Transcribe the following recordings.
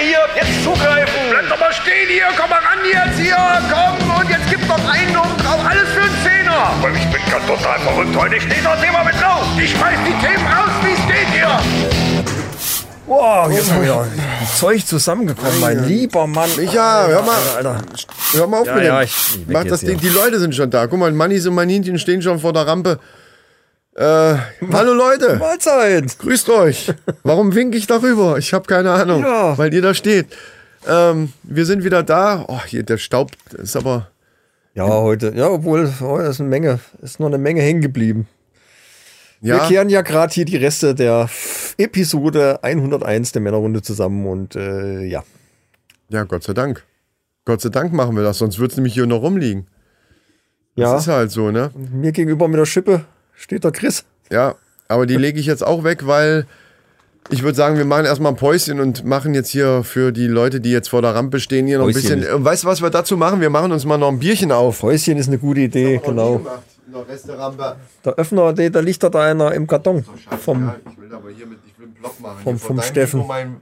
hier, jetzt zugreifen. Bleib doch mal stehen hier, komm mal ran jetzt hier, komm und jetzt gib noch einen und drauf, alles für einen Zehner. Aber ich bin ganz total verrückt heute. Ich stehe das Thema mit drauf. Ich schmeiß die Themen raus, wie es geht hier. Wow, jetzt ist wieder Zeug zusammengekommen, mein lieber Mann. Micha, hör mal, Alter. hör mal auf Ja, mit ja, dem. ich- ich weg Mach das Ding, die Leute sind schon da. Guck mal, Mannis und Maninchen stehen schon vor der Rampe. Äh, hallo Leute, Mahlzeit. grüßt euch. Warum winke ich darüber? Ich habe keine Ahnung, Ja. weil ihr da steht. Ähm, wir sind wieder da. Oh, hier, der Staub ist aber... Ja, heute, ja, obwohl, oh, ist eine Menge, ist noch eine Menge hängen geblieben. Wir Ja, kehren ja gerade hier die Reste der Episode 101 der Männerrunde zusammen und äh, ja. ja, Gott sei Dank. Gott sei Dank machen wir das, sonst wird es nämlich hier noch rumliegen. Ja, Das ist halt so, ne? mir gegenüber mit der Schippe steht der Chris. Ja, aber die lege ich jetzt auch weg, weil ich würde sagen, wir machen erstmal ein Päuschen und machen jetzt hier für die Leute, die jetzt vor der Rampe stehen, hier noch ein Päuschen. bisschen. Äh, Weißt du, was wir dazu machen? Wir machen uns mal noch ein Bierchen auf. Häuschen ist eine gute Idee, genau. Der. Der Öffner, der, da liegt da einer im Karton. Vom, ja, ich will aber hier mit, ich will einen Block machen. vom- Hier vom Steffen. Mein,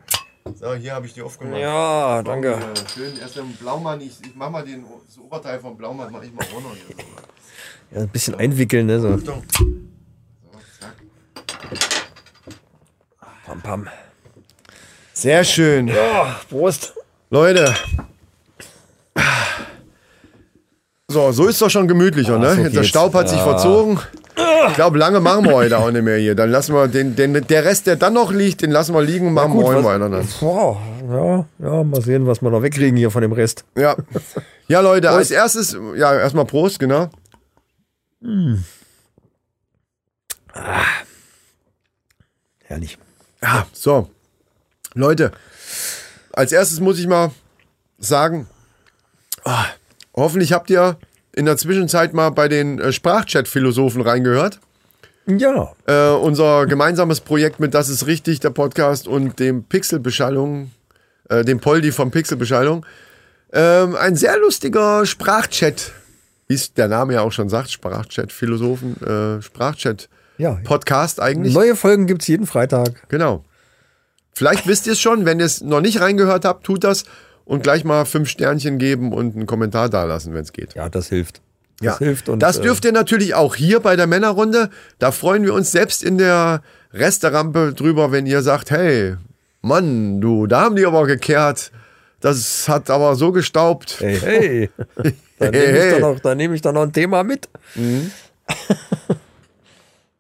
so, hier habe ich die aufgemacht. ja, danke. schön, erst den Blaumann, ich, ich mach mal den, das Oberteil vom Blaumann, mach ich mal runter hier. So. Ja, ein bisschen einwickeln, ne? So. Achtung. Pam, pam. Sehr schön. Ja, Prost. Leute. So, so ist doch schon gemütlicher, Ah, ne? so Der geht's. Staub hat sich Ja. verzogen. Ich glaube, lange machen wir heute auch nicht mehr hier. Dann lassen wir den, den, der Rest, der dann noch liegt, den lassen wir liegen und machen gut, morgen weiter dann. Boah, ja, ja, mal sehen, was wir noch wegkriegen hier von dem Rest. Ja. Ja, Leute, als erstes, ja, erstmal Prost, genau. Herrlich. Ja, so. Leute, als erstes muss ich mal sagen, ah, hoffentlich habt ihr in der Zwischenzeit mal bei den äh, Sprachchat-Philosophen reingehört. Ja, Äh, unser gemeinsames Projekt mit Das ist richtig, der Podcast und dem Pixelbeschallung, äh, dem Poldi vom Pixelbeschallung. Ähm, ein sehr lustiger Sprachchat, wie es der Name ja auch schon sagt, Sprachchat-Philosophen, äh, Sprachchat-Podcast ja. eigentlich. Neue Folgen gibt's jeden Freitag. Genau. Vielleicht wisst ihr es schon, wenn ihr es noch nicht reingehört habt, tut das und gleich mal fünf Sternchen geben und einen Kommentar dalassen, wenn es geht. Ja, das hilft. Das Ja, hilft. Und, das äh, dürft ihr natürlich auch hier bei der Männerrunde. Da freuen wir uns selbst in der Resterampe drüber, wenn ihr sagt, hey, Mann, du, da haben die aber gekehrt. Das hat aber so gestaubt. Hey, hey. da Hey, nehme ich, hey. da noch- nehm ich da noch ein Thema mit.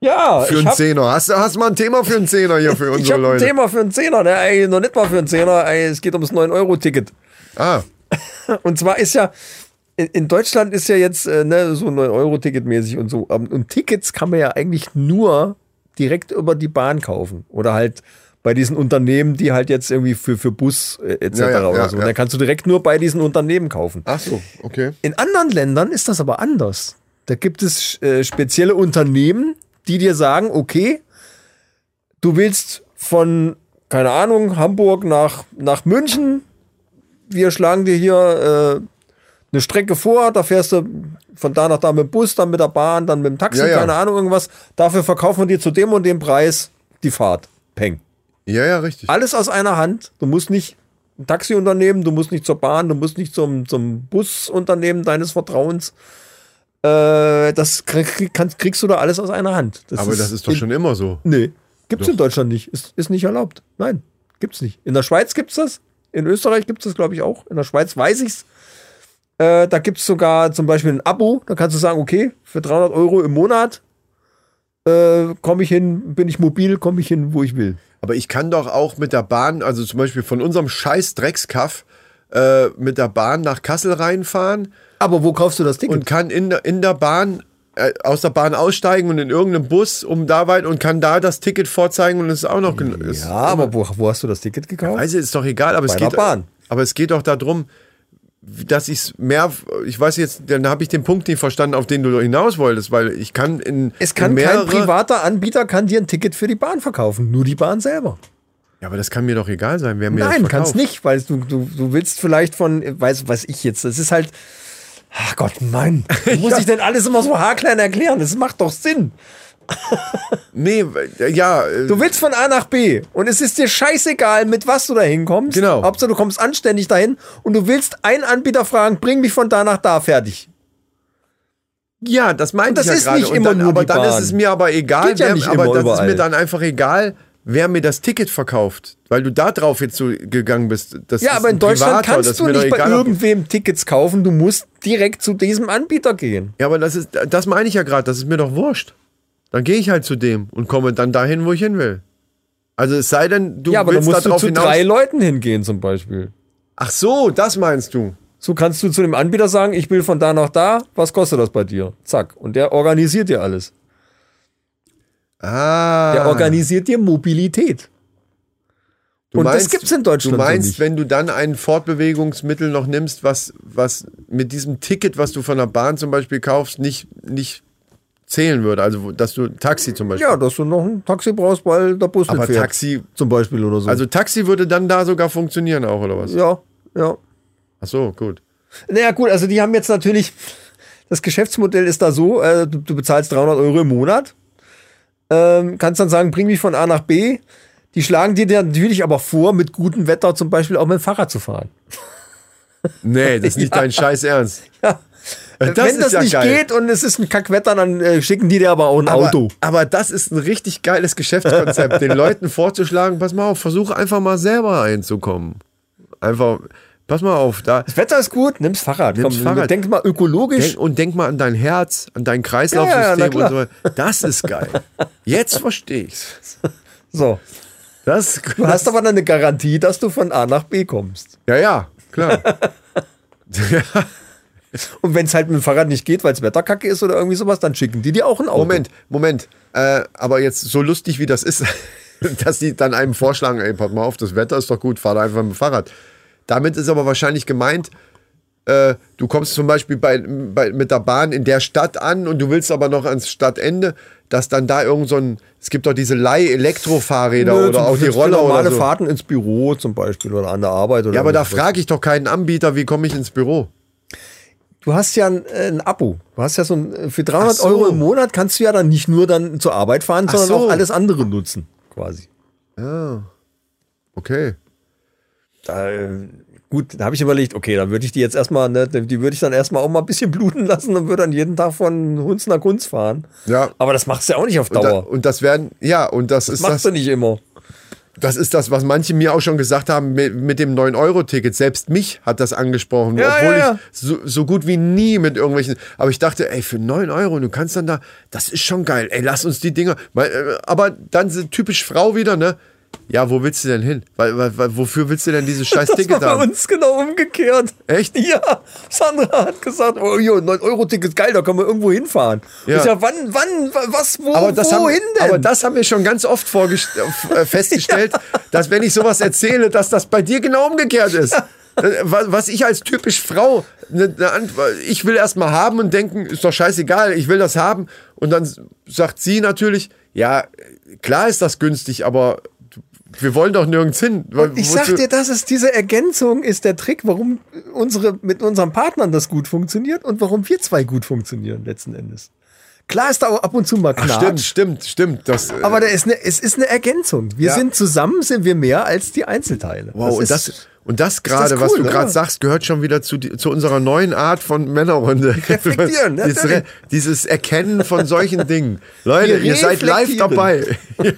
ja, Für ich einen Zehner. Hast du hast mal ein Thema für einen Zehner hier für ich unsere ein Leute? Thema für einen Zehner. Ne? Ey, noch nicht mal für einen Zehner. Ey, es geht ums 9-Euro-Ticket. Ah, Und zwar ist ja, in, in Deutschland ist ja jetzt äh, ne, so 9-Euro-Ticket mäßig und so. Ähm, Und Tickets kann man ja eigentlich nur direkt über die Bahn kaufen. Oder halt bei diesen Unternehmen, die halt jetzt irgendwie für, für Bus äh, etc. Ja, ja, oder so. ja. Dann kannst du direkt nur bei diesen Unternehmen kaufen. ach so, okay. In anderen Ländern ist das aber anders. Da gibt es äh, spezielle Unternehmen, die dir sagen, okay, du willst von, keine Ahnung, Hamburg nach, nach München, wir schlagen dir hier äh, eine Strecke vor, da fährst du von da nach da mit dem Bus, dann mit der Bahn, dann mit dem Taxi, Ja, ja. keine Ahnung, irgendwas. Dafür verkaufen wir dir zu dem und dem Preis die Fahrt. Peng. Ja, ja, richtig. Alles aus einer Hand. Du musst nicht ein Taxiunternehmen, du musst nicht zur Bahn, du musst nicht zum, zum Busunternehmen deines Vertrauens. Äh, das krieg, kannst, kriegst du da alles aus einer Hand. Aber das ist doch in, schon immer so. Nee, gibt's in Deutschland nicht. Ist, ist nicht erlaubt. Nein, gibt's nicht. In der Schweiz gibt's das. In Österreich gibt's das, glaube ich, auch. In der Schweiz weiß ich's. Äh, da gibt's sogar zum Beispiel ein Abo. Da kannst du sagen, okay, für 300 Euro im Monat äh, komme ich hin, bin ich mobil, komme ich hin, wo ich will. Aber ich kann doch auch mit der Bahn, also zum Beispiel von unserem scheiß Dreckskaff, äh, mit der Bahn nach Kassel reinfahren Aber wo kaufst du das Ticket? und kann in der, in der Bahn, äh, aus der Bahn aussteigen und in irgendeinem Bus um da weit und kann da das Ticket vorzeigen und es ist auch noch. gen- ist- Ja, aber wo, wo hast du das Ticket gekauft? Also ist doch egal, aber es Bei der geht. Bahn. Aber es geht doch darum, dass ich es mehr, ich weiß jetzt, dann habe ich den Punkt nicht verstanden, auf den du hinaus wolltest, weil ich kann in Es kann in mehrere, kein privater Anbieter kann dir ein Ticket für die Bahn verkaufen, nur die Bahn selber. Ja, aber das kann mir doch egal sein, wer mir Nein, das kannst nicht, weil du, du, du willst vielleicht von, weiß, weiß ich jetzt, das ist halt, ach Gott, Mann, muss ich denn alles immer so haarklein erklären? Das macht doch Sinn. Nee, ja. äh, Du willst von A nach B und es ist dir scheißegal, mit was du da hinkommst. Genau. Hauptsache, du kommst anständig dahin und du willst einen Anbieter fragen, bring mich von da nach da fertig. Ja, das meinte das ich ja ist gerade. nicht Und immer dann, nur aber dann Bahn. ist es mir aber egal, Geht ja wer, aber das ist mir dann einfach egal, wer mir das Ticket verkauft, weil du da drauf jetzt so gegangen bist. Das Ja, aber in Deutschland Privater, das kannst du nicht bei irgendwem Tickets kaufen. Du musst direkt zu diesem Anbieter gehen. Ja, aber das ist, das meine ich ja gerade, das ist mir doch wurscht. Dann gehe ich halt zu dem und komme dann dahin, wo ich hin will. Also es sei denn, du ja, aber dann willst musst du zu hinaus. drei Leuten hingehen zum Beispiel. Ach so, das meinst du. So kannst du zu dem Anbieter sagen, ich will von da nach da, was kostet das bei dir? Zack. Und der organisiert dir alles. Ah. Der organisiert dir Mobilität. Du und das gibt's in Deutschland Du meinst, nicht. wenn du dann ein Fortbewegungsmittel noch nimmst, was, was mit diesem Ticket, was du von der Bahn zum Beispiel kaufst, nicht, nicht zählen würde. Also, dass du Taxi zum Beispiel. Ja, dass du noch ein Taxi brauchst, weil der Bus aber nicht fährt. Taxi, Zum Beispiel oder so. also Taxi würde dann da sogar funktionieren auch, oder was? ja, ja. Ach so, gut. Naja, gut, also die haben jetzt natürlich, das Geschäftsmodell ist da so, äh, du, du bezahlst 300 Euro im Monat, ähm, kannst dann sagen, bring mich von A nach B. Die schlagen dir dann natürlich aber vor, mit gutem Wetter zum Beispiel auch mit dem Fahrrad zu fahren. Nee, das ist nicht dein Scheiß Ernst. Ja. Das Wenn das ja nicht geil. geht und es ist ein Kackwetter, dann äh, schicken die dir aber auch ein Aber, Auto. aber das ist ein richtig geiles Geschäftskonzept, den Leuten vorzuschlagen, pass mal auf, versuch einfach mal selber einzukommen. Einfach, pass mal auf, da. Das Wetter ist gut, nimm's Fahrrad. Nimm's Fahrrad. Denk mal ökologisch. Denk, und denk mal an dein Herz, an dein Ja, ja, Kreislaufsystem na klar. und so weiter. Das ist geil. Jetzt verstehe ich's. so. Das, Du hast aber dann eine Garantie, dass du von A nach B kommst. ja, ja, klar. Und wenn es halt mit dem Fahrrad nicht geht, weil das Wetter kacke ist oder irgendwie sowas, dann schicken die dir auch ein Auto. Moment, Moment. Äh, aber jetzt so lustig wie das ist, dass die dann einem vorschlagen, ey, pass mal auf, das Wetter ist doch gut, fahr da einfach mit dem Fahrrad. Damit ist aber wahrscheinlich gemeint, äh, du kommst zum Beispiel bei, bei, mit der Bahn in der Stadt an und du willst aber noch ans Stadtende, dass dann da irgend so ein, es gibt doch diese Leih-Elektrofahrräder Nö, oder auch die Roller normale oder so. Fahrten ins Büro zum Beispiel oder an der Arbeit. Oder Ja, aber da frage ich doch keinen Anbieter, wie komme ich ins Büro? Du hast ja ein, äh, ein Abo. Du hast ja so ein, für 300 Ach so. Euro im Monat kannst du ja dann nicht nur dann zur Arbeit fahren, Ach sondern so. auch alles andere nutzen, quasi. Okay. Da, äh, gut, da habe ich überlegt, okay, dann würde ich die jetzt erstmal, ne, die würde ich dann erstmal auch mal ein bisschen bluten lassen und würde dann jeden Tag von Hunz nach Kunz fahren. Ja. Aber das machst du ja auch nicht auf Und, da, Dauer. und das werden, ja, und das, das ist machst das, du nicht immer. Das ist das, was manche mir auch schon gesagt haben mit, mit dem 9-Euro-Ticket. Selbst mich hat das angesprochen, Ja, obwohl ja, ja. ich so, so gut wie nie mit irgendwelchen. Aber ich dachte, ey, für 9 Euro, du kannst dann da, das ist schon geil. Ey, lass uns die Dinger. Äh, Aber dann sind typisch Frau wieder, ne? Ja, wo willst du denn hin? Weil, weil, weil, wofür willst du denn dieses scheiß Das war Ticket bei haben? uns genau umgekehrt. Echt? Ja, Sandra hat gesagt, oh, jo, 9-Euro-Ticket ist geil, da können wir irgendwo hinfahren. Ja. Ich sag, wann, wann, wa- was, wo, Aber das, haben, wohin denn? aber das haben wir schon ganz oft äh, festgestellt, dass wenn ich sowas erzähle, dass das bei dir genau umgekehrt ist. Äh, Was ich als typisch Frau, ne, ne, ich will erst mal haben und denken, ist doch scheißegal, ich will das haben. Und dann sagt sie natürlich, ja, klar ist das günstig, aber wir wollen doch nirgends hin. ich sag dir, das ist diese Ergänzung ist der Trick, warum unsere mit unseren Partnern das gut funktioniert und warum wir zwei gut funktionieren letzten Endes. Klar ist da auch ab und zu mal Ach, Knatsch, stimmt, stimmt, stimmt. Das, äh, aber da ist eine, es ist eine Ergänzung. Wir Ja. sind zusammen, sind wir mehr als die Einzelteile. Wow, und ist- das, und das gerade, das was cool, du gerade oder? sagst, gehört schon wieder zu, die, zu unserer neuen Art von Männerrunde. Reflektieren, dieses, dieses Erkennen von solchen Dingen. Leute, ihr seid live dabei.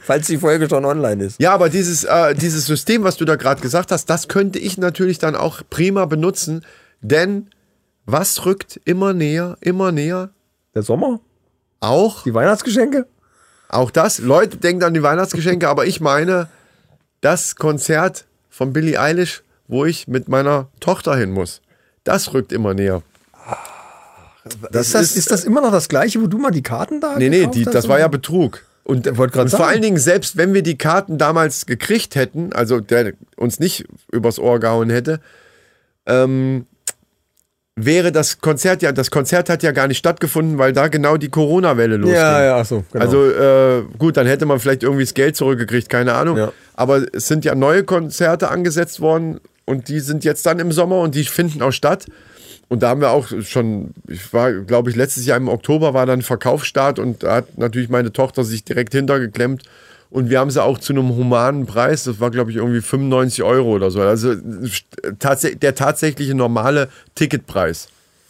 falls die Folge schon online ist. Ja, aber dieses, äh, dieses System, was du da gerade gesagt hast, das könnte ich natürlich dann auch prima benutzen, denn was rückt immer näher, immer näher? Der Sommer, Auch, die Weihnachtsgeschenke. auch das. Leute, denkt an die Weihnachtsgeschenke, aber ich meine das Konzert von Billie Eilish, wo ich mit meiner Tochter hin muss. Das rückt immer näher. Das ist, das, ist, das immer noch das gleiche, wo du mal die Karten da Nee, nee, die, das war ja Betrug. Und, grad und vor sagen. allen Dingen, selbst wenn wir die Karten damals gekriegt hätten, also der uns nicht übers Ohr gehauen hätte, ähm, wäre das Konzert ja, das Konzert hat ja gar nicht stattgefunden, weil da genau die Corona-Welle losging. Ja, ja, ach so, genau. Also äh, gut, dann hätte man vielleicht irgendwie das Geld zurückgekriegt, keine Ahnung. Ja. Aber es sind ja neue Konzerte angesetzt worden und die sind jetzt dann im Sommer und die finden auch statt. und da haben wir auch schon, ich war, glaube ich, letztes Jahr im Oktober war dann Verkaufsstart und da hat natürlich meine Tochter sich direkt hintergeklemmt. Und wir haben sie auch zu einem humanen Preis, das war, glaube ich, irgendwie 95 Euro oder so. Also tats der tatsächliche normale Ticketpreis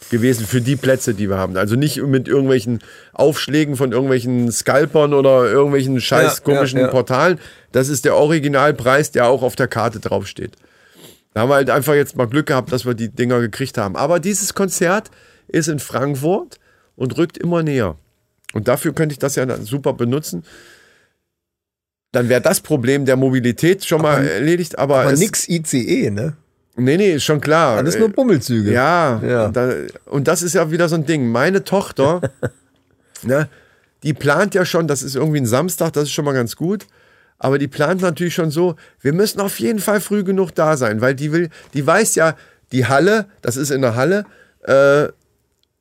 gewesen für die Plätze, die wir haben. Also nicht mit irgendwelchen Aufschlägen von irgendwelchen Scalpern oder irgendwelchen scheiß Ja, komischen ja, ja. Portalen. Das ist der Originalpreis, der auch auf der Karte draufsteht. Da haben wir halt einfach jetzt mal Glück gehabt, dass wir die Dinger gekriegt haben. Aber dieses Konzert ist in Frankfurt und rückt immer näher. Und dafür könnte ich das ja dann super benutzen. Dann wäre das Problem der Mobilität schon mal erledigt, aber, Aber nix ICE, ne? Nee, nee, ist schon klar. Alles nur Bummelzüge. Ja, Ja. Da, und das ist ja wieder so ein Ding. Meine Tochter, ne, die plant ja schon, das ist irgendwie ein Samstag, das ist schon mal ganz gut. Aber die plant natürlich schon so, wir müssen auf jeden Fall früh genug da sein, weil die will, die weiß ja, die Halle, das ist in der Halle, äh,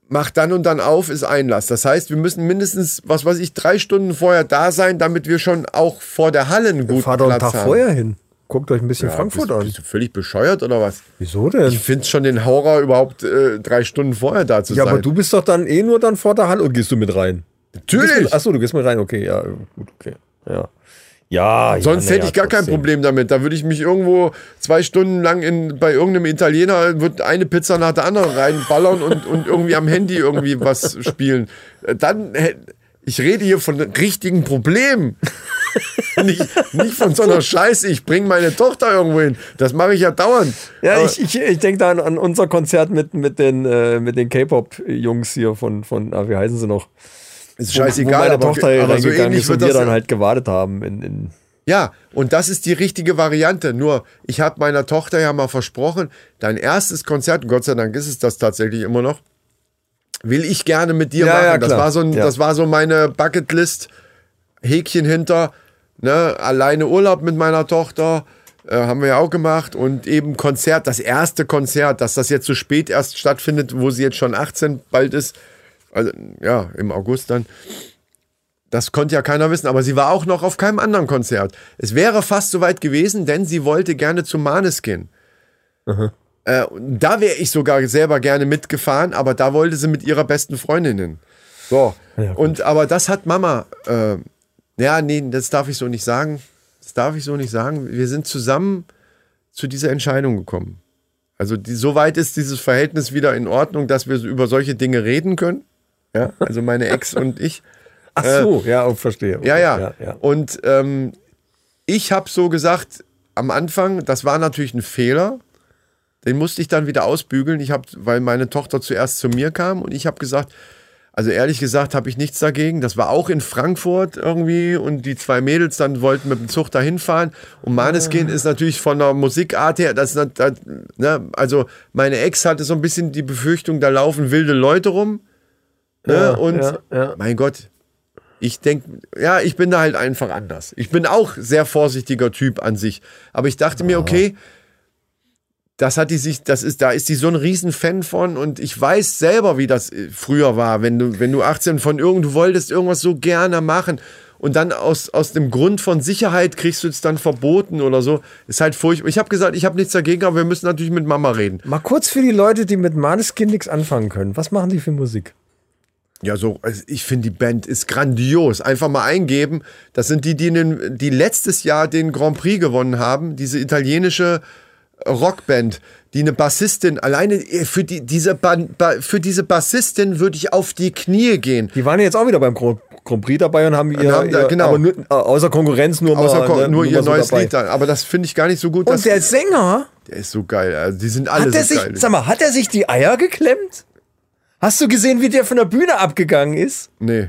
macht dann und dann auf, ist Einlass. Das heißt, wir müssen mindestens, was weiß ich, drei Stunden vorher da sein, damit wir schon auch vor der Halle einen guten Fahrt doch einen Platz Tag haben. vorher hin. Guckt euch ein bisschen Ja, Frankfurt bist, an. Bist du völlig bescheuert oder was? Wieso denn? Ich finde schon den Horror, überhaupt äh, drei Stunden vorher da zu ja, sein. aber du bist doch dann eh nur dann vor der Halle. Und gehst du mit rein? Natürlich. Achso, du gehst mit rein. Okay, ja, gut, okay. Ja. Ja, Sonst ja, hätte ich gar kein trotzdem. Problem damit. Da würde ich mich irgendwo zwei Stunden lang in, bei irgendeinem Italiener wird eine Pizza nach der anderen reinballern und, und irgendwie am Handy irgendwie was spielen. Dann, ich rede hier von richtigen Problemen. nicht, nicht von so einer Scheiße, ich bringe meine Tochter irgendwo hin. Das mache ich ja dauernd. Ja, Aber- ich, ich, ich denke da an, an unser Konzert mit, mit den, äh, mit den K-Pop-Jungs hier von, von ah, wie heißen sie noch? Ist scheißegal, wo meine aber, Tochter aber so ähnlich wird und wir das dann halt gewartet haben. In, in, Ja, und das ist die richtige Variante. Nur, ich habe meiner Tochter ja mal versprochen, dein erstes Konzert, und Gott sei Dank ist es das tatsächlich immer noch, will ich gerne mit dir Ja, machen. ja, das, war so ein, Ja. das war so meine Bucketlist, Häkchen hinter, ne, alleine Urlaub mit meiner Tochter. Äh, haben wir ja auch gemacht und eben Konzert, das erste Konzert, dass das jetzt so spät erst stattfindet, wo sie jetzt schon 18 bald ist, also ja, im August dann, das konnte ja keiner wissen, aber sie war auch noch auf keinem anderen Konzert. Es wäre fast soweit gewesen, denn sie wollte gerne zu Maneskin. Äh, und da wäre ich sogar selber gerne mitgefahren, aber da wollte sie mit ihrer besten Freundin hin. So. und aber das hat Mama. Äh, ja, nee, das darf ich so nicht sagen. Das darf ich so nicht sagen. Wir sind zusammen zu dieser Entscheidung gekommen. Also die, soweit ist dieses Verhältnis wieder in Ordnung, dass wir über solche Dinge reden können. Ja, also meine Ex und ich. ach so, ja, oh, verstehe. Ja, ja. ja, ja. Und ähm, ich habe so gesagt, am Anfang, das war natürlich ein Fehler. Den musste ich dann wieder ausbügeln. Ich habe, weil meine Tochter zuerst zu mir kam und ich habe gesagt, also ehrlich gesagt habe ich nichts dagegen. Das war auch in Frankfurt irgendwie und die zwei Mädels dann wollten mit dem Zug dahin fahren. Und Maneskin ist natürlich von der Musikart her, das, das, ne, also meine Ex hatte so ein bisschen die Befürchtung, da laufen wilde Leute rum. Ne? Ja, und ja, ja. mein Gott, ich denke, ja, ich bin da halt einfach anders. Ich bin auch sehr vorsichtiger Typ an sich. Aber ich dachte mir, okay, das hat die sich, das ist, da ist die so ein Riesenfan von und ich weiß selber, wie das äh, früher war, wenn du, wenn du 18 von irgend, du wolltest irgendwas so gerne machen und dann aus, aus dem Grund von Sicherheit kriegst du es dann verboten oder so, ist halt furchtbar. Ich habe gesagt, ich habe nichts dagegen, aber wir müssen natürlich mit Mama reden. Mal kurz für die Leute, die mit Maneskin nichts anfangen können. Was machen die für Musik? Ja, so, also ich finde, die Band ist grandios. Einfach mal eingeben. Das sind die, die, in den, die letztes Jahr den Grand Prix gewonnen haben. Diese italienische Rockband, die eine Bassistin, alleine äh, für, die, diese, ba für diese Bassistin würde ich auf die Knie gehen. Die waren jetzt auch wieder beim Grand Grand Prix dabei und haben ihr, haben da- ihr genau. aber nur, äh, außer Konkurrenz nur Außer mal, Kon- ne, nur ihr mal so neues dabei. Lied da. Aber das finde ich gar nicht so gut. Und der Sänger, der ist so geil. Also die sind alle hat er so sich, geil. sag mal, hat er sich die Eier geklemmt? Hast du gesehen, wie der von der Bühne abgegangen ist? Nee.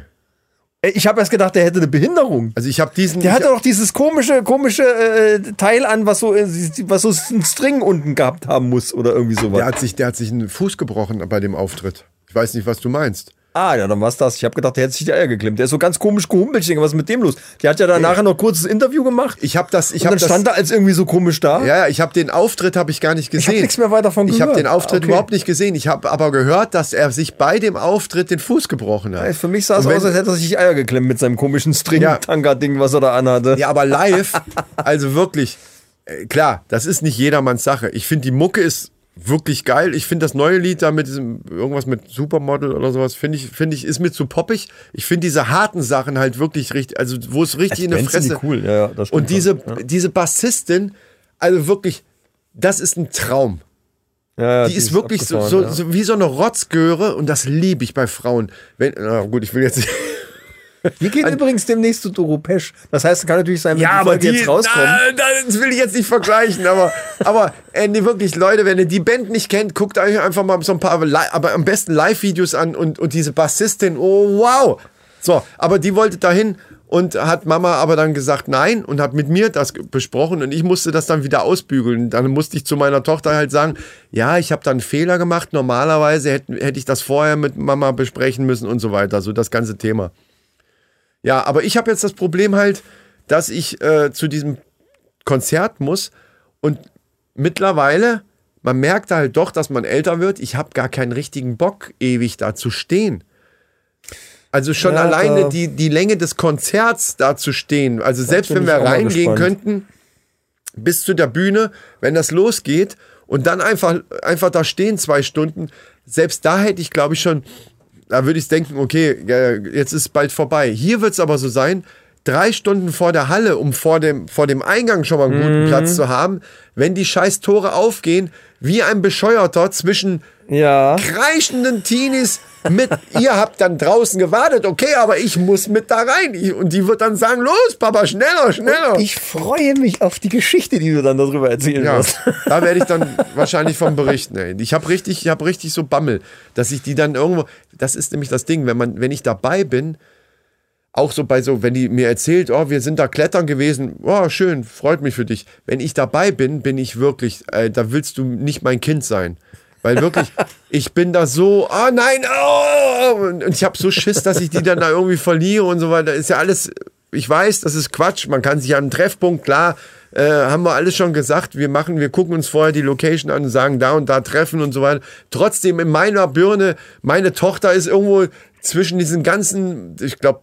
Ich habe erst gedacht, der hätte eine Behinderung. Also ich habe diesen. Der hatte doch dieses komische, komische äh, Teil an, was so, äh, was so einen String unten gehabt haben muss oder irgendwie sowas. der, hat sich, der hat sich einen Fuß gebrochen bei dem Auftritt. Ich weiß nicht, was du meinst. Ah, ja, dann war's das. Ich habe gedacht, der hätte sich die Eier geklemmt. Der ist so ganz komisch gehumpelt. Ich denke, was ist mit dem los? Der hat ja dann nachher noch ein kurzes Interview gemacht. Ich habe das. Ich habe dann das. stand er als irgendwie so komisch da. Ja, ja, ich habe den Auftritt habe ich gar nicht gesehen. hab nichts mehr weiter davon Ich habe gehört. den Auftritt Okay. überhaupt nicht gesehen. Ich habe aber gehört, dass er sich bei dem Auftritt den Fuß gebrochen hat. Für mich sah es aus, als hätte er sich die Eier geklemmt mit seinem komischen Ja. String-Tanga-Ding, was er da anhatte. Ja, aber live, also wirklich, äh, klar, das ist nicht jedermanns Sache. Ich finde, die Mucke ist wirklich geil. Ich finde das neue Lied da mit diesem irgendwas mit Supermodel oder sowas, finde ich, finde ich, ist mir zu poppig. Ich finde diese harten Sachen halt wirklich richtig, also wo es richtig in der die Fresse. cool, ja, ja, Und diese, ja. diese Bassistin, also wirklich, das ist ein Traum. Ja, ja, Die ist wirklich so, so, so wie so eine Rotzgöre und das liebe ich bei Frauen. Wenn, na gut, ich will jetzt nicht. Wir gehen übrigens demnächst zu Doro Pesch. Das heißt, kann natürlich sein, wenn die Folge jetzt rauskommt. Na, das will ich jetzt nicht vergleichen, aber, aber äh, nee, wirklich, Leute, wenn ihr die Band nicht kennt, guckt euch einfach mal so ein paar, aber am besten Live-Videos an und, und diese Bassistin, oh wow. So, aber die wollte dahin und hat Mama aber dann gesagt nein und hat mit mir das besprochen und ich musste das dann wieder ausbügeln. Dann musste ich zu meiner Tochter halt sagen, ja, ich habe da einen Fehler gemacht. Normalerweise hätte, hätte ich das vorher mit Mama besprechen müssen und so weiter. So das ganze Thema. Ja, aber ich habe jetzt das Problem halt, dass ich äh, zu diesem Konzert muss und mittlerweile, man merkt halt doch, dass man älter wird. Ich habe gar keinen richtigen Bock, ewig da zu stehen. Also schon Ja, alleine die, die Länge des Konzerts da zu stehen. Also selbst wenn wir reingehen könnten, bis zu der Bühne, wenn das losgeht und dann einfach, einfach da stehen zwei Stunden, selbst da hätte ich, glaube ich, schon, da würde ich denken, okay, jetzt ist bald vorbei. Hier wird es aber so sein, drei Stunden vor der Halle, um vor dem, vor dem Eingang schon mal einen guten Mhm. Platz zu haben, wenn die scheiß Tore aufgehen, wie ein Bescheuerter zwischen Ja. kreischenden Teenies mit, ihr habt dann draußen gewartet, okay, aber ich muss mit da rein. Und die wird dann sagen, los, Papa, schneller, schneller. Ich freue mich auf die Geschichte, die du dann darüber erzählen Ja, wirst. da werde ich dann wahrscheinlich von berichten. Ey. Ich habe richtig, ich habe richtig so Bammel, dass ich die dann irgendwo. Das ist nämlich das Ding, wenn man, wenn ich dabei bin, auch so bei so, wenn die mir erzählt, oh, wir sind da klettern gewesen, oh, schön, freut mich für dich. Wenn ich dabei bin, bin ich wirklich, äh, da willst du nicht mein Kind sein. Weil wirklich, ich bin da so, oh nein, oh, und ich habe so Schiss, dass ich die dann da irgendwie verliere und so weiter. Ist ja alles, ich weiß, das ist Quatsch. Man kann sich an einen Treffpunkt, klar, äh, haben wir alles schon gesagt. Wir machen, wir gucken uns vorher die Location an und sagen da und da treffen und so weiter. Trotzdem in meiner Birne, meine Tochter ist irgendwo zwischen diesen ganzen, ich glaube,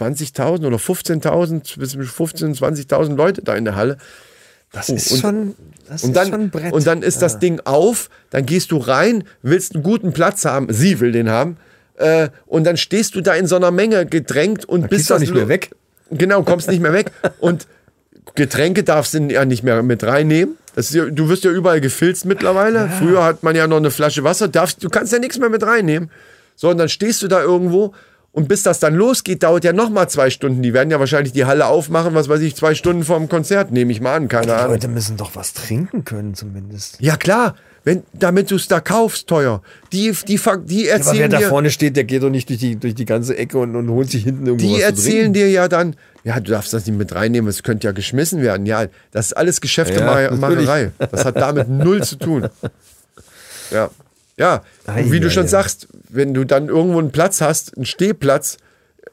20.000 oder 15.000, bis 15.000, 20.000 Leute da in der Halle. Das ist und- schon, das Und ist dann, schon ein Brett. und dann ist das Ding auf, dann gehst du rein, willst einen guten Platz haben, sie will den haben, äh, und dann stehst du da in so einer Menge gedrängt und bist gehst du auch nicht mehr weg. Genau, kommst nicht mehr weg. Und Getränke darfst du ja nicht mehr mit reinnehmen. Ja, du wirst ja überall gefilzt mittlerweile. Früher hat man ja noch eine Flasche Wasser. Darfst, du kannst ja nichts mehr mit reinnehmen. So, und dann stehst du da irgendwo und bis das dann losgeht, dauert ja noch mal zwei Stunden. Die werden ja wahrscheinlich die Halle aufmachen, was weiß ich, zwei Stunden vor dem Konzert, nehme ich mal an, keine Die Ahnung. Leute müssen doch was trinken können, zumindest. Ja klar, wenn, damit du es da kaufst, teuer. Die, die, die Aber wer erzählen da dir, vorne steht, der geht doch nicht durch die, durch die ganze Ecke und, und holt sich hinten irgendwo die erzählen dir ja dann, ja, du darfst das nicht mit reinnehmen, es könnte ja geschmissen werden. Ja, das ist alles Ja, Geschäftemacherei. das hat damit null zu tun. Ja. Ja, und wie Ei, du ei, schon ei. sagst, wenn du dann irgendwo einen Platz hast, einen Stehplatz,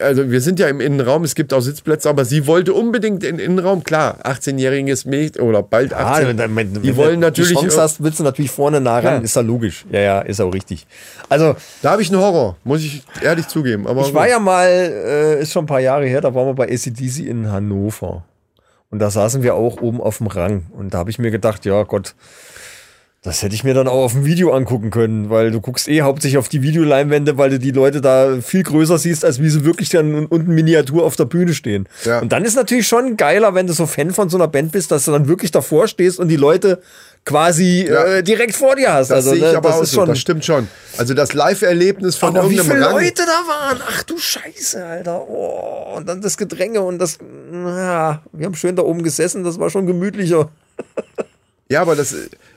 also wir sind ja im Innenraum, es gibt auch Sitzplätze, aber sie wollte unbedingt in den Innenraum, klar, 18-jähriges Mädchen oder bald Ah, 18, wenn, wenn, wenn, die wenn wollen du natürlich, die Chance hast, willst du natürlich vorne nah ran, Ja. ist ja logisch. Ja, ja, ist auch richtig. Also, da habe ich einen Horror, muss ich ehrlich zugeben. Aber ich war ja mal, äh, ist schon ein paar Jahre her, da waren wir bei ACDC in Hannover. Und da saßen wir auch oben auf dem Rang. Und da habe ich mir gedacht, ja Gott, das hätte ich mir dann auch auf dem Video angucken können, weil du guckst eh hauptsächlich auf die Videoleinwände, weil du die Leute da viel größer siehst, als wie sie wirklich dann unten Miniatur auf der Bühne stehen. Ja. Und dann ist natürlich schon geiler, wenn du so Fan von so einer Band bist, dass du dann wirklich davor stehst und die Leute quasi Ja. äh, direkt vor dir hast. Das also, sehe ich ne, aber das auch ist so, schon. das stimmt schon. Also das Live-Erlebnis von Aber wie irgendeinem viele Rang. Leute da waren? Ach du Scheiße, Alter. Oh, und dann das Gedränge und das. Ja, wir haben schön da oben gesessen, das war schon gemütlicher. Ja, aber das,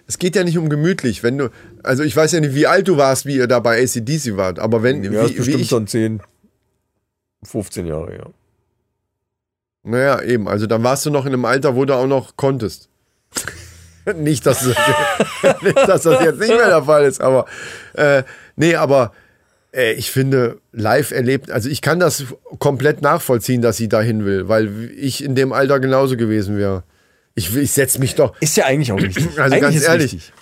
es geht ja nicht um gemütlich. Wenn du, also ich weiß ja nicht, wie alt du warst, wie ihr da bei ACDC wart, aber wenn, Ja, ist wie, wie bestimmt ich, schon 10, 15 Jahre, ja. naja, eben, also dann warst du noch in einem Alter, wo du auch noch konntest. nicht, dass, das, nicht, dass das jetzt nicht mehr der Fall ist, aber, äh, nee, aber, äh, ich finde, live erlebt, also ich kann das komplett nachvollziehen, dass sie dahin will, weil ich in dem Alter genauso gewesen wäre. Ich, ich setze mich doch, Ist ja eigentlich auch richtig. Also eigentlich ganz ehrlich, richtig.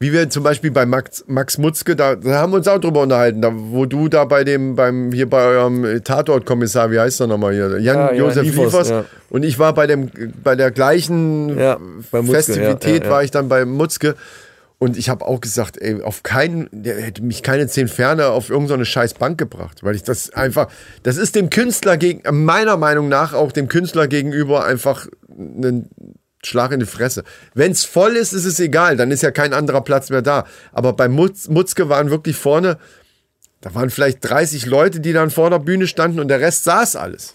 Wie wir zum Beispiel bei Max, Max Mutzke, da, da haben wir uns auch drüber unterhalten, da, wo du da bei dem, beim, hier bei eurem Tatortkommissar, wie heißt der nochmal hier? Jan Ja, ja, Josef Liefers, Liefers. ja. Und ich war bei dem, bei der gleichen Ja, Mutzke, Festivität, ja, ja, ja. war ich dann bei Mutzke. Und ich habe auch gesagt, ey, auf keinen, der hätte mich keine zehn Ferne auf irgendeine scheiß Bank gebracht, weil ich das einfach, das ist dem Künstler gegen, meiner Meinung nach auch dem Künstler gegenüber einfach ein Schlag in die Fresse. Wenn's voll ist, ist es egal, dann ist ja kein anderer Platz mehr da. Aber bei Mutz, Mutzke waren wirklich vorne, da waren vielleicht 30 Leute, die dann vor der Bühne standen und der Rest saß alles.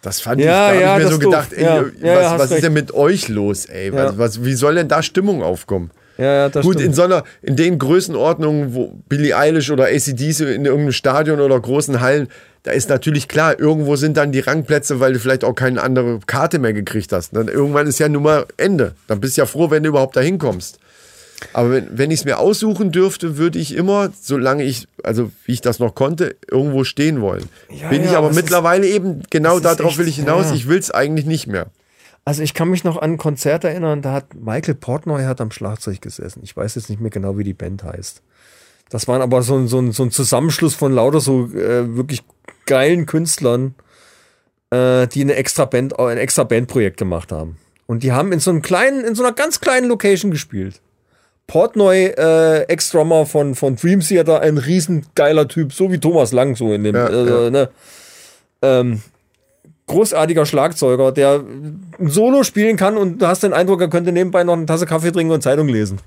Das fand Ja, ich, da ja, hab ich mir so gedacht, ey, Ja, was, was ist denn mit euch los, ey? Was, was, wie soll denn da Stimmung aufkommen? Ja, ja, das Gut, stimmt. in so einer, in den Größenordnungen, wo Billie Eilish oder ACDC in irgendeinem Stadion oder großen Hallen, da ist natürlich klar, irgendwo sind dann die Rangplätze, weil du vielleicht auch keine andere Karte mehr gekriegt hast. Dann irgendwann ist ja nun mal Ende. Dann bist du ja froh, wenn du überhaupt da hinkommst. Aber wenn, wenn ich es mir aussuchen dürfte, würde ich immer, solange ich, also wie ich das noch konnte, irgendwo stehen wollen. Ja, Bin ich ja, aber das ist- mittlerweile eben, genau darauf echt- will ich hinaus, ja. ich will es eigentlich nicht mehr. Also ich kann mich noch an ein Konzert erinnern, da hat Michael Portnoy hat am Schlagzeug gesessen. Ich weiß jetzt nicht mehr genau, wie die Band heißt. Das waren aber so ein, so ein, so ein Zusammenschluss von lauter so äh, wirklich geilen Künstlern, äh, die eine extra Band, ein extra Bandprojekt gemacht haben. Und die haben in so einem kleinen, in so einer ganz kleinen Location gespielt. Portnoy, äh, Ex-Drummer von, von Dream Theater, ein riesen geiler Typ, so wie Thomas Lang, so in dem, Ja, äh, ja. ne? Ähm, großartiger Schlagzeuger, der ein Solo spielen kann und du hast den Eindruck, er könnte nebenbei noch eine Tasse Kaffee trinken und Zeitung lesen.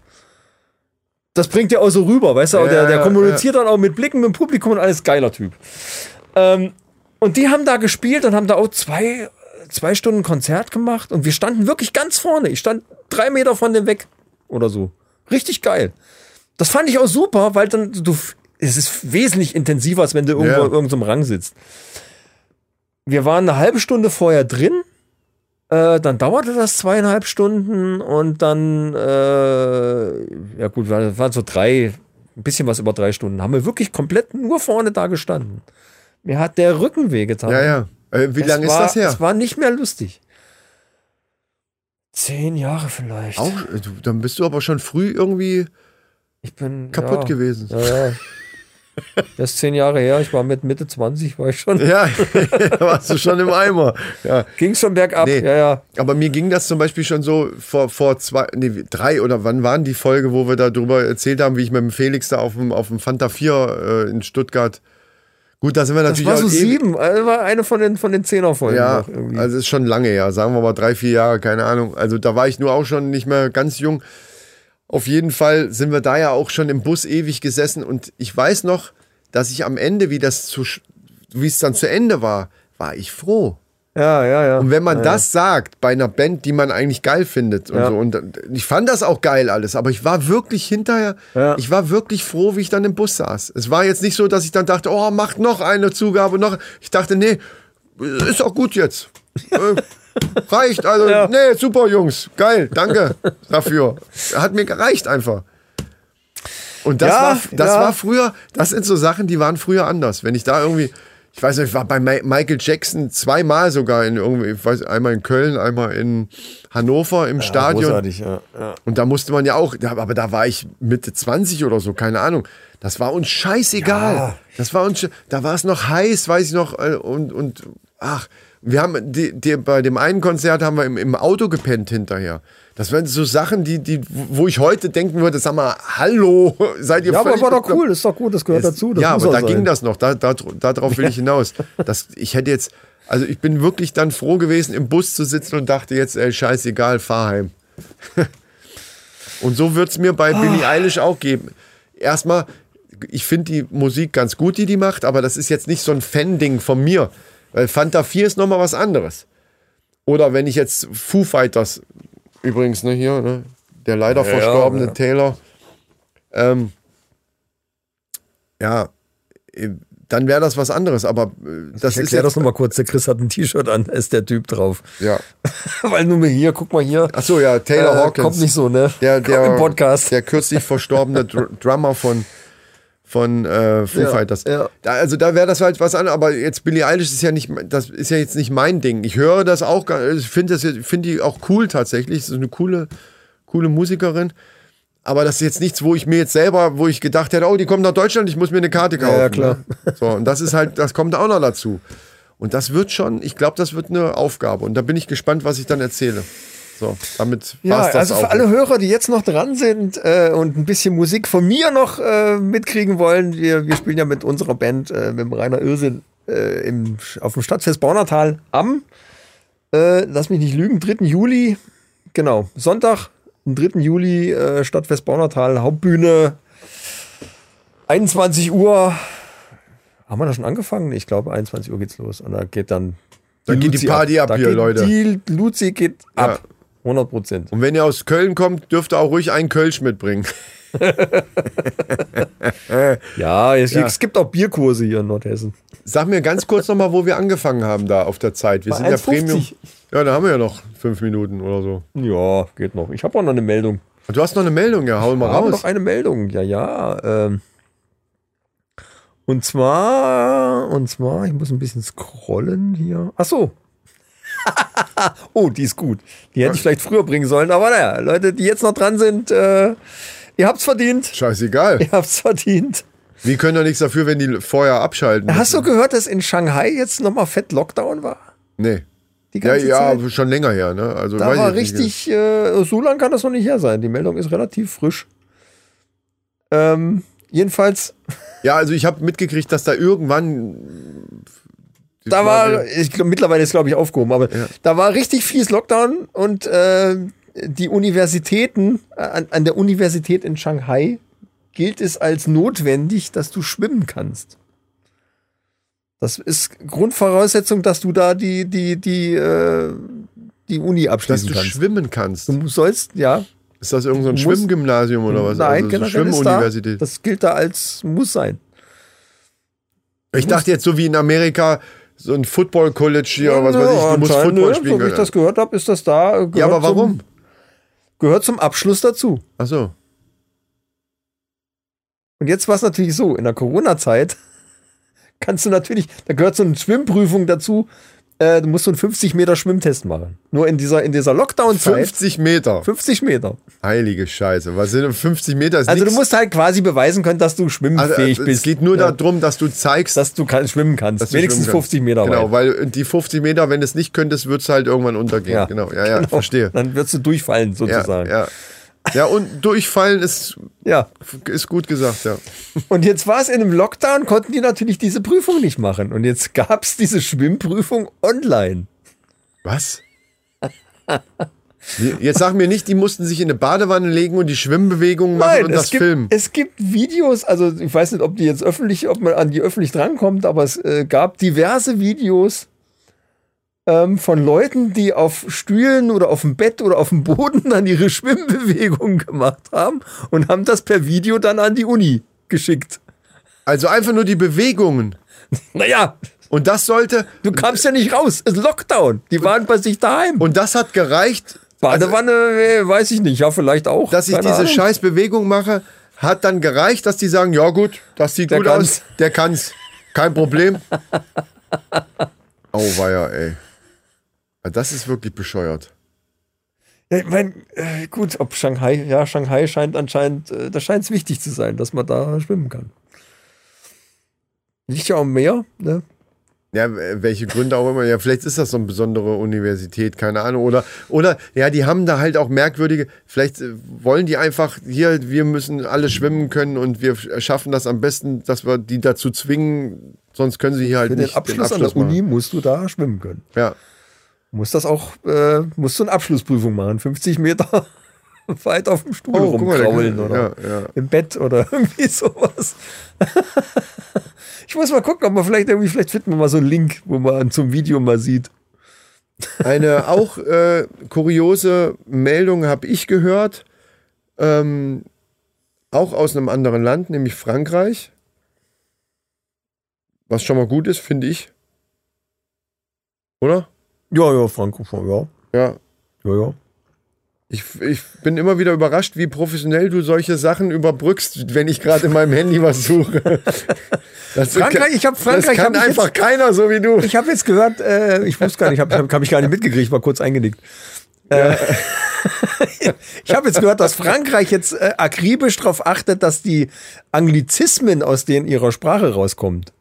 Das bringt ja auch so rüber, weißt du? Ja, der, der ja, kommuniziert dann auch mit Blicken, mit dem Publikum und alles geiler Typ. Ähm, und die haben da gespielt und haben da auch zwei, zwei Stunden Konzert gemacht und wir standen wirklich ganz vorne. Ich stand drei Meter von dem weg oder so. Richtig geil. Das fand ich auch super, weil dann du, es ist wesentlich intensiver, als wenn du irgendwo Ja. in irgendeinem Rang sitzt. Wir waren eine halbe Stunde vorher drin. Äh, dann dauerte das zweieinhalb Stunden und dann, äh, ja gut, waren, waren so drei, ein bisschen was über drei Stunden. Haben wir wirklich komplett nur vorne da gestanden. Mir hat der Rücken wehgetan. Ja, ja. Äh, wie lange ist das her? Es war nicht mehr lustig. Zehn Jahre vielleicht. Auch, äh, dann bist du aber schon früh irgendwie Ich bin kaputt ja, gewesen. Ja, ja. Das ist zehn Jahre her. Ich war mit Mitte 20, war ich schon. Ja, da warst du schon im Eimer. Ja. Ging schon bergab. Nee. Ja, ja. Aber mir ging das zum Beispiel schon so vor, vor zwei, nee, drei oder wann waren die Folge, wo wir darüber erzählt haben, wie ich mit dem Felix da auf dem, auf dem Fanta 4 äh, in Stuttgart. Gut, da sind wir Das natürlich war so auch ewig- sieben. Also war eine von den, von den Zehnerfolgen. Ja, also ist schon lange her, sagen wir mal drei, vier Jahre, keine Ahnung. Also da war ich nur auch schon nicht mehr ganz jung. Auf jeden Fall sind wir da ja auch schon im Bus ewig gesessen und ich weiß noch, dass ich am Ende, wie das zu, wie es dann zu Ende war, war ich froh. ja, ja, ja. Und wenn man ja, das sagt bei einer Band, die man eigentlich geil findet und Ja. so, und ich fand das auch geil alles, aber ich war wirklich hinterher, Ja. ich war wirklich froh, wie ich dann im Bus saß. Es war jetzt nicht so, dass ich dann dachte, oh, macht noch eine Zugabe, noch. Ich dachte, nee, ist auch gut jetzt. Reicht, also, Ja. nee, super, Jungs, geil, danke dafür. Hat mir gereicht einfach. Und das, Ja, war, das ja. war früher, das sind so Sachen, die waren früher anders. Wenn ich da irgendwie, ich weiß nicht, ich war bei Mi- Michael Jackson zweimal sogar in irgendwie, ich weiß, einmal in Köln, einmal in Hannover im Stadion. Großartig, ja. ja. Und da musste man ja auch, aber da war ich Mitte 20 oder so, keine Ahnung. Das war uns scheißegal. Ja. Das war uns, da war es noch heiß, weiß ich noch, äh, und, und, ach, wir haben, die, die, bei dem einen Konzert haben wir im, im Auto gepennt hinterher. Das waren so Sachen, die, die, wo ich heute denken würde, sag mal, hallo, seid ihr Ja, aber war doch cool, ist doch gut, das gehört dazu. Das ja, aber da sein. ging das noch, da, da, darauf will ich hinaus. Das, ich hätte jetzt, also ich bin wirklich dann froh gewesen, im Bus zu sitzen und dachte jetzt, ey, scheißegal, fahr heim. und so wird es mir bei Ah. Billie Eilish auch geben. Erstmal, ich finde die Musik ganz gut, die die macht, aber das ist jetzt nicht so ein Fan-Ding von mir. Weil Fanta 4 ist nochmal was anderes. Oder wenn ich jetzt Foo Fighters, übrigens, ne, hier, ne, der leider Ja, verstorbene ja. Taylor, ähm, ja, äh, dann wäre das was anderes, aber äh, das Ich ist erklär das jetzt, nochmal kurz. Der Chris hat ein T-Shirt an, da ist der Typ drauf. ja. Weil nur mal hier, guck mal hier. Ach so, ja, Taylor Äh, Hawkins. Kommt nicht so, ne? der, der, Im Podcast. der kürzlich verstorbene Dr Drummer von, von äh, Foo Ja, Fighters. ja. Da, also da wäre das halt was anderes, aber jetzt Billie Eilish ist ja nicht, das ist ja jetzt nicht mein Ding. Ich höre das auch, gar- ich finde finde die auch cool tatsächlich. Das ist eine coole, coole Musikerin. Aber das ist jetzt nichts, wo ich mir jetzt selber, wo ich gedacht hätte, oh, die kommt nach Deutschland, ich muss mir eine Karte kaufen. ja, klar. Ne? So, und das ist halt, das kommt auch noch dazu. Und das wird schon, ich glaube, das wird eine Aufgabe. Und da bin ich gespannt, was ich dann erzähle. So, damit Ja, war's das also auch. für alle Hörer, die jetzt noch dran sind äh, und ein bisschen Musik von mir noch äh, mitkriegen wollen, wir, wir spielen ja mit unserer Band, äh, mit dem Rainer Irrsinn, äh, im, auf dem Stadtfest Baunatal am, äh, lass mich nicht lügen, 3. Juli, genau, Sonntag, am 3. Juli, äh, Stadtfest Baunatal, Hauptbühne, 21 Uhr. Haben wir da schon angefangen? Ich glaube, 21 Uhr geht's los. Und da geht dann. Da geht die Party ab Da hier, Leute. Die Luzi geht ab. 100 Prozent. Und wenn ihr aus Köln kommt, dürft ihr auch ruhig einen Kölsch mitbringen. Ja, es, Ja. gibt auch Bierkurse hier in Nordhessen. Sag mir ganz kurz nochmal, wo wir angefangen haben da auf der Zeit. Wir Bei sind ja 1,50. Premium. Ja, da haben wir ja noch fünf Minuten oder so. Ja, geht noch. Ich habe auch noch eine Meldung. Du hast noch eine Meldung, ja, hau mal Wir haben raus. noch eine Meldung. Ja, ja. Ähm. Und zwar, und zwar, ich muss ein bisschen scrollen hier. Ach so. Oh, die ist gut. Die hätte ich vielleicht früher bringen sollen. Aber naja, Leute, die jetzt noch dran sind, äh, ihr habt's verdient. Scheißegal. Ihr habt's verdient. Wir können doch nichts dafür, wenn die vorher abschalten. Hast du gehört, dass in Shanghai jetzt nochmal fett Lockdown war? Nee. Die Ja, ganze ja, Zeit? schon länger her, ne? Also Da war richtig, äh, so lang kann das noch nicht her sein. Die Meldung ist relativ frisch. Ähm, jedenfalls, Ja, also ich habe mitgekriegt, dass da irgendwann. Da war, ich glaub, mittlerweile ist glaube ich aufgehoben, aber da war richtig fies Lockdown und äh, die Universitäten, äh, an, an der Universität in Shanghai gilt es als notwendig, dass du schwimmen kannst. Das ist Grundvoraussetzung, dass du da die, die, die, äh, die Uni dass abschließen du kannst. schwimmen kannst. Du sollst, ja, Ist das irgendein so Du Schwimmgymnasium oder was? Nein, also so ist da, Schwimmuniversität. das gilt da als muss sein. ich dachte jetzt so wie in Amerika, so ein Football College hier, oder was weiß ich, du musst Football spielen So wie ich können. das gehört habe, ist das da. Gehört ja, aber warum? Zum, gehört zum Abschluss dazu. Ach so. Und jetzt war es natürlich so, in der Corona-Zeit kannst du natürlich, da gehört so eine Schwimmprüfung dazu, äh, du musst so einen 50 Meter Schwimmtest machen. Nur in dieser, in dieser Lockdown-Zeit. 50 Meter. 50 Meter. Heilige Scheiße. Was sind denn 50 Meter? Also nix. du musst halt quasi beweisen können, dass du also, schwimmfähig äh, bist. Es geht nur ja, darum, dass du zeigst, dass du kann, schwimmen kannst. du Wenigstens schwimmen kannst. 50 Meter Genau, weit. weil die 50 Meter, wenn du es nicht könntest, wird es halt irgendwann untergehen. Ja. Genau, ja, ja, Genau. verstehe. Dann wirst du durchfallen, sozusagen. ja. ja, und durchfallen ist, ja. ist gut gesagt, ja. Und jetzt war es in einem Lockdown, konnten die natürlich diese Prüfung nicht machen. Und jetzt gab es diese Schwimmprüfung online. Was? Jetzt sag mir nicht, die mussten sich in eine Badewanne legen und die Schwimmbewegungen machen und es das gibt, filmen. es gibt Videos, also ich weiß nicht, ob die jetzt öffentlich, ob man an die öffentlich drankommt, aber es äh, gab diverse Videos ähm, von Leuten, die auf Stühlen oder auf dem Bett oder auf dem Boden dann ihre Schwimmbewegungen gemacht haben und haben das per Video dann an die Uni geschickt. Also einfach nur die Bewegungen. Naja, Und das sollte, du kamst ja nicht raus. Es ist Lockdown. Die waren bei sich daheim. und das hat gereicht, Badewanne, äh, weiß ich nicht. Ja, vielleicht auch. dass ich diese Ahnung. scheiß Bewegung mache, hat dann gereicht, dass die sagen, ja gut, das sieht Der gut kann's. aus, der kann's. Kein Problem. Oh weia, ey. Ja, Das ist wirklich bescheuert. Ja, ich mein, äh, gut, ob Shanghai, ja, Shanghai scheint anscheinend, äh, da scheint es wichtig zu sein, dass man da schwimmen kann. Liegt ja am Meer, ne? Ja, welche Gründe auch immer. Ja, vielleicht ist das so eine besondere Universität, keine Ahnung. Oder, oder ja, die haben da halt auch merkwürdige, vielleicht äh, wollen die einfach, hier, wir müssen alle schwimmen können und wir schaffen das am besten, dass wir die dazu zwingen, sonst können sie hier halt Für nicht den Abschluss, an der machen. Uni musst du da schwimmen können. Ja. Musst das auch, äh, musst du eine Abschlussprüfung machen, 50 Meter weit auf dem Stuhl Oh, mal, rumkraulen oder ja, ja. im Bett oder irgendwie sowas. ich muss mal gucken, ob man vielleicht irgendwie, vielleicht finden wir mal so einen Link, wo man zum Video mal sieht. Eine auch äh, kuriose Meldung habe ich gehört, ähm, auch aus einem anderen Land, nämlich Frankreich. Was schon mal gut ist, finde ich. Oder? Ja, ja, Franco, ja. Ja. Ja, ja. Ich, ich bin immer wieder überrascht, wie professionell du solche Sachen überbrückst, wenn ich gerade in meinem Handy was suche. Das Frankreich, ich hab Frankreich, Das kann hab ich einfach jetzt- keiner so wie du. Ich habe jetzt gehört, äh, ich wusste gar nicht, habe hab, hab ich gar nicht mitgekriegt, war kurz eingenickt. Äh, ich habe jetzt gehört, dass Frankreich jetzt äh, akribisch darauf achtet, dass die Anglizismen aus denen ihrer Sprache rauskommt.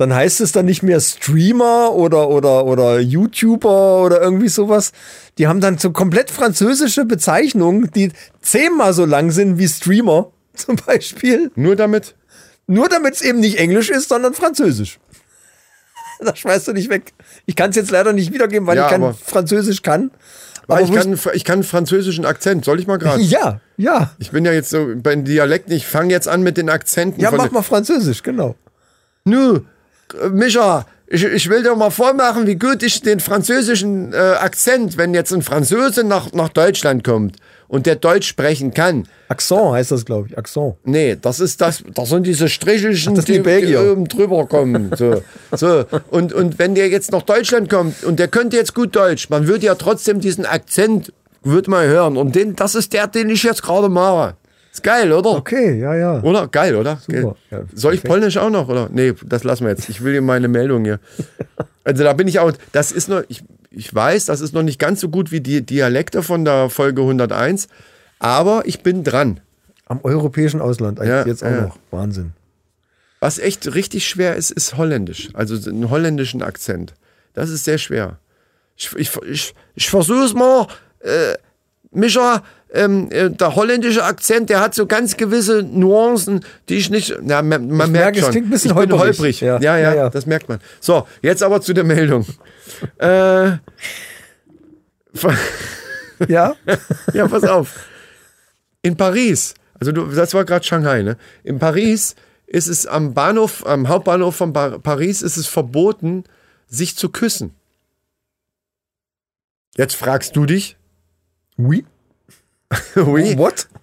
Dann heißt es dann nicht mehr Streamer oder, oder, oder YouTuber oder irgendwie sowas. Die haben dann so komplett französische Bezeichnungen, die zehnmal so lang sind wie Streamer zum Beispiel. Nur damit? Nur damit es eben nicht Englisch ist, sondern Französisch. Das schmeißt du nicht weg. Ich kann es jetzt leider nicht wiedergeben, weil Ja, ich kein aber- Französisch kann. Weil ich kann, ich kann einen französischen Akzent. Soll ich mal gerade? Ja, ja. Ich bin ja jetzt so beim Dialekten. Ich fange jetzt an mit den Akzenten. Ja, mach den- mal Französisch, genau. Äh, Micha, ich, ich will dir mal vormachen, wie gut ich den französischen äh, Akzent, wenn jetzt ein Franzose nach, nach Deutschland kommt und der Deutsch sprechen kann. Accent heißt das, glaube ich. Accent. Nee, das ist das, das sind diese Strichelchen, Ach, die Belgier. oben drüber kommen. So, so. Und, und wenn der jetzt nach Deutschland kommt und der könnte jetzt gut Deutsch, man würde ja trotzdem diesen Akzent, würde man hören. Und den, das ist der, den ich jetzt gerade mache. Ist geil, oder? Okay, ja, ja. Oder? Geil, oder? Super. Ja, Soll ich. Polnisch auch noch, oder? Nee, das lassen wir jetzt. Ich will hier meine Meldung hier. Also da bin ich auch, das ist noch, ich, ich weiß, das ist noch nicht ganz so gut wie die Dialekte von der Folge 101, aber ich bin dran. Am europäischen Ausland eigentlich Ja, jetzt auch ja. noch. Wahnsinn. Was echt richtig schwer ist, ist Holländisch. Also einen holländischen Akzent. Das ist sehr schwer. Ich, ich, ich, ich versuche es mal. Äh, Micha, ähm, äh, der holländische Akzent, der hat so ganz gewisse Nuancen, die ich nicht. Na, man, man merkt merke, es schon. klingt ein bisschen ich bin holperig. holprig. Ja, Ja, ja, ja, das merkt man. So, jetzt aber zu der Meldung. äh, Ja? ja, pass auf. In Paris, also du, das war gerade Shanghai, ne? In Paris ist es am Bahnhof, am Hauptbahnhof von Paris ist es verboten, sich zu küssen. Jetzt fragst du dich, Oui. oui, What?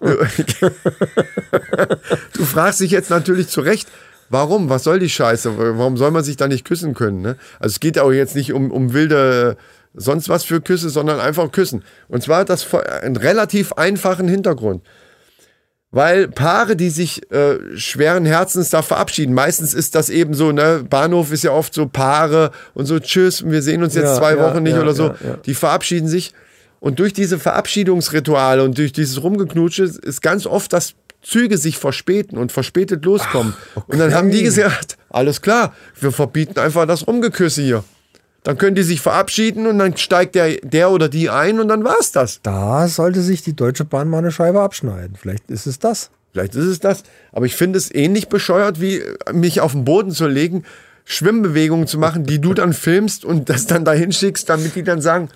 du fragst dich jetzt natürlich zu Recht, warum? Was soll die Scheiße? Warum soll man sich da nicht küssen können? Ne? Also es geht auch jetzt nicht um, um wilde sonst was für Küsse, sondern einfach küssen. Und zwar hat das vor- einen relativ einfachen Hintergrund. Weil Paare, die sich äh, schweren Herzens da verabschieden, meistens ist das eben so, ne, Bahnhof ist ja oft so Paare und so, tschüss, wir sehen uns jetzt Ja, zwei ja, Wochen nicht ja, oder so. Die verabschieden sich. Und durch diese Verabschiedungsrituale und durch dieses Rumgeknutsche ist ganz oft, dass Züge sich verspäten und verspätet loskommen. Und dann haben die gesagt, alles klar, wir verbieten einfach das Rumgeküsse hier. Dann können die sich verabschieden und dann steigt der, der oder die ein und dann war's das. Da sollte sich die Deutsche Bahn mal eine Scheibe abschneiden. Vielleicht ist es das. Vielleicht ist es das. Aber ich finde es ähnlich bescheuert, wie äh, mich auf den Boden zu legen, Schwimmbewegungen zu machen, die du dann filmst und das dann dahin schickst, damit die dann sagen,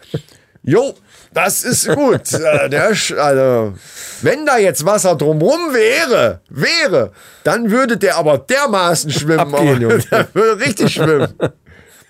jo, das ist gut. Äh, Der, also, wenn da jetzt Wasser drumrum wäre, wäre, dann würde der aber dermaßen schwimmen. Abgehen, aber Junge. der würde richtig schwimmen.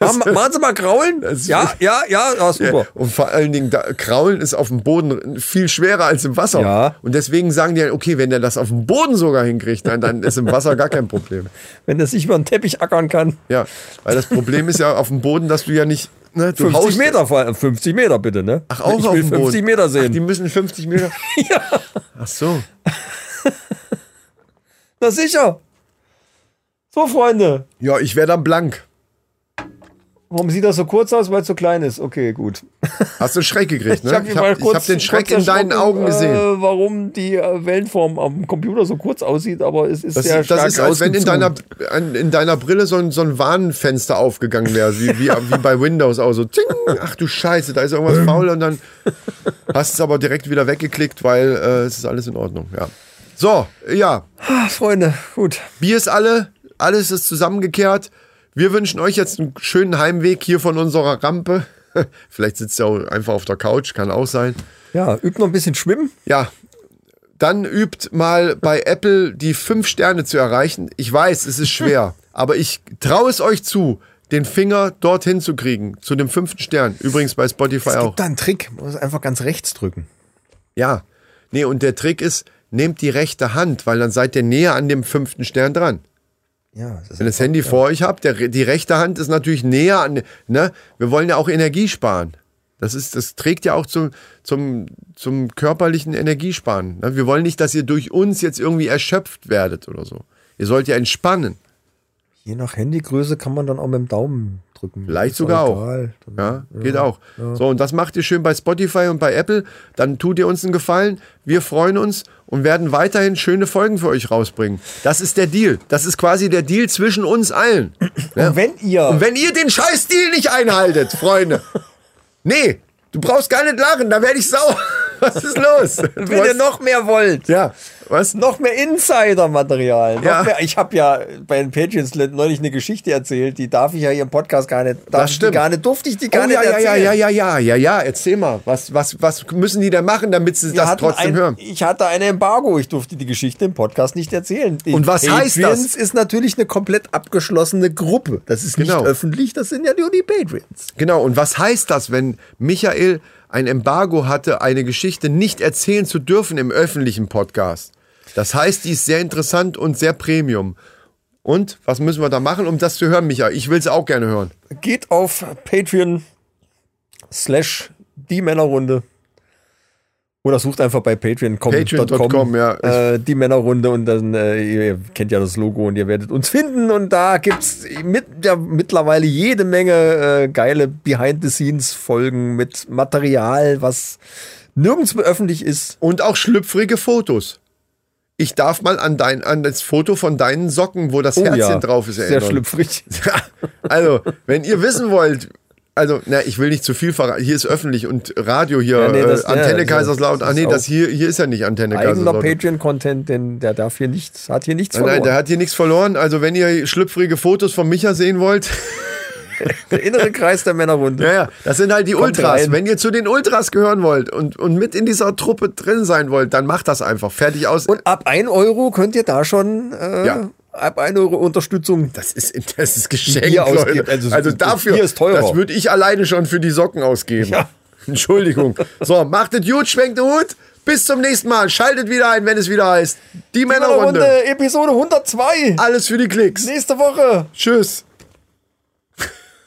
Machen, machen Sie mal Kraulen? Ja, ja, ja, ja, super. Und vor allen Dingen, da, Kraulen ist auf dem Boden viel schwerer als im Wasser. Ja. Und deswegen sagen die, okay, wenn der das auf dem Boden sogar hinkriegt, dann, dann ist im Wasser gar kein Problem. Wenn er sich über den Teppich ackern kann. Ja, weil das Problem ist ja auf dem Boden, dass du ja nicht. Ne, du 50 haust- Meter, vor allem. 50 Meter bitte, ne? Ach, auch ich auf will dem 50 Boden. Meter Ach, die sehen. müssen 50 Meter. ja, Ach so. na sicher. So, Freunde. Ja, ich wäre dann blank. Warum sieht das so kurz aus? Weil es so klein ist. Okay, gut. Hast du einen Schreck gekriegt, ne? hab Ich habe kurz- hab den Schreck in deinen Augen gesehen. Äh, warum die äh, Wellenform am Computer so kurz aussieht, aber es ist Das, sehr das stark ist, als wenn in deiner, in deiner Brille so ein, so ein Warnfenster aufgegangen wäre, wie, wie, wie bei Windows auch so. Ting, ach du Scheiße, da ist irgendwas faul und dann hast du es aber direkt wieder weggeklickt, weil äh, es ist alles in Ordnung. Ja. So, ja, Ah, Freunde, gut. Bier ist alle, alles ist zusammengekehrt. Wir wünschen euch jetzt einen schönen Heimweg hier von unserer Rampe. Vielleicht sitzt ihr auch einfach auf der Couch, kann auch sein. Ja, übt noch ein bisschen schwimmen. Ja, dann übt mal bei Apple die fünf Sterne zu erreichen. Ich weiß, es ist schwer, aber ich traue es euch zu, den Finger dorthin zu kriegen, zu dem fünften Stern. Übrigens bei Spotify Es auch. gibt da einen Trick. Man muss einfach ganz rechts drücken. Ja, nee, und der Trick ist, nehmt die rechte Hand, weil dann seid ihr näher an dem fünften Stern dran. Ja, das Wenn ihr das Handy vor euch habt, der, die rechte Hand ist natürlich näher an, ne? Wir wollen ja auch Energie sparen. Das ist, das trägt ja auch zum, zum, zum körperlichen Energiesparen. Ne? Wir wollen nicht, dass ihr durch uns jetzt irgendwie erschöpft werdet oder so. Ihr sollt ja entspannen. Je nach Handygröße kann man dann auch mit dem Daumen drücken. Vielleicht sogar auch. egal. Ja, geht auch. So, und das macht ihr schön bei Spotify und bei Apple. Dann tut ihr uns einen Gefallen. Wir freuen uns und werden weiterhin schöne Folgen für euch rausbringen. Das ist der Deal. Das ist quasi der Deal zwischen uns allen. Und wenn ihr, Und wenn ihr den Scheiß-Deal nicht einhaltet, Freunde. Nee, du brauchst gar nicht lachen, da werde ich sauer. Was ist los? Wenn ihr noch mehr wollt, ja, was? noch mehr Insider-Material. Ja. mehr- Ich habe ja bei den Patreons neulich eine Geschichte erzählt, die darf ich ja hier im Podcast gar nicht, darf die stimmt. gar nicht, durfte ich die gar Oh, nicht ja, ja, ja, erzählen. ja, ja, ja, ja, ja, erzähl mal. Was, was, was müssen die da machen, damit sie Wir das trotzdem ein, hören? Ich hatte ein Embargo, ich durfte die Geschichte im Podcast nicht erzählen. Die Und was heißt das? Patreons ist natürlich eine komplett abgeschlossene Gruppe. Das ist Genau. nicht öffentlich, das sind ja nur die Patreons. Genau, und was heißt das, wenn Michael ein Embargo hatte, eine Geschichte nicht erzählen zu dürfen im öffentlichen Podcast? Das heißt, die ist sehr interessant und sehr Premium. Und was müssen wir da machen, um das zu hören, Michael? Ich will es auch gerne hören. Geht auf Patreon slash die Männerrunde. Oder sucht einfach bei patreon.com Patreon.com, ja. äh, die Männerrunde und dann, äh, ihr kennt ja das Logo und ihr werdet uns finden und da gibt's mit, ja, mittlerweile jede Menge äh, geile Behind-the-Scenes-Folgen mit Material, was nirgends mehr öffentlich ist. Und auch schlüpfrige Fotos. Ich darf mal an, dein, an das Foto von deinen Socken, wo das Herzchen drauf ist, Sehr erinnern. schlüpfrig. Also, wenn ihr wissen wollt, also, na, ich will nicht zu viel verraten. Hier ist öffentlich und Radio hier, Ja, nee, das- äh, Antenne ja, Kaiserslautern. Ah, nee, das hier, hier ist ja nicht Antenne Eigener Kaiserslautern. Patreon-Content, denn der darf hier nichts, hat hier nichts Nein, verloren. nein, der hat hier nichts verloren. Also, wenn ihr schlüpfrige Fotos von Micha sehen wollt, der innere Kreis der Männerrunde. ja, ja, das sind halt die Kommt Ultras. rein. Wenn ihr zu den Ultras gehören wollt und, und mit in dieser Truppe drin sein wollt, dann macht das einfach. Fertig aus. Und ab 1 Euro könnt ihr da schon äh, Ja. ab 1 Euro Unterstützung. Das ist, das ist Geschenk, Leute. Also, Also, dafür, das würde ich alleine schon für die Socken ausgeben. Ja. Entschuldigung. So, macht es gut, schwenkt den Hut. Bis zum nächsten Mal. Schaltet wieder ein, wenn es wieder heißt. Die Männerrunde. Männerrunde, Episode 102. Alles für die Klicks. Nächste Woche. Tschüss.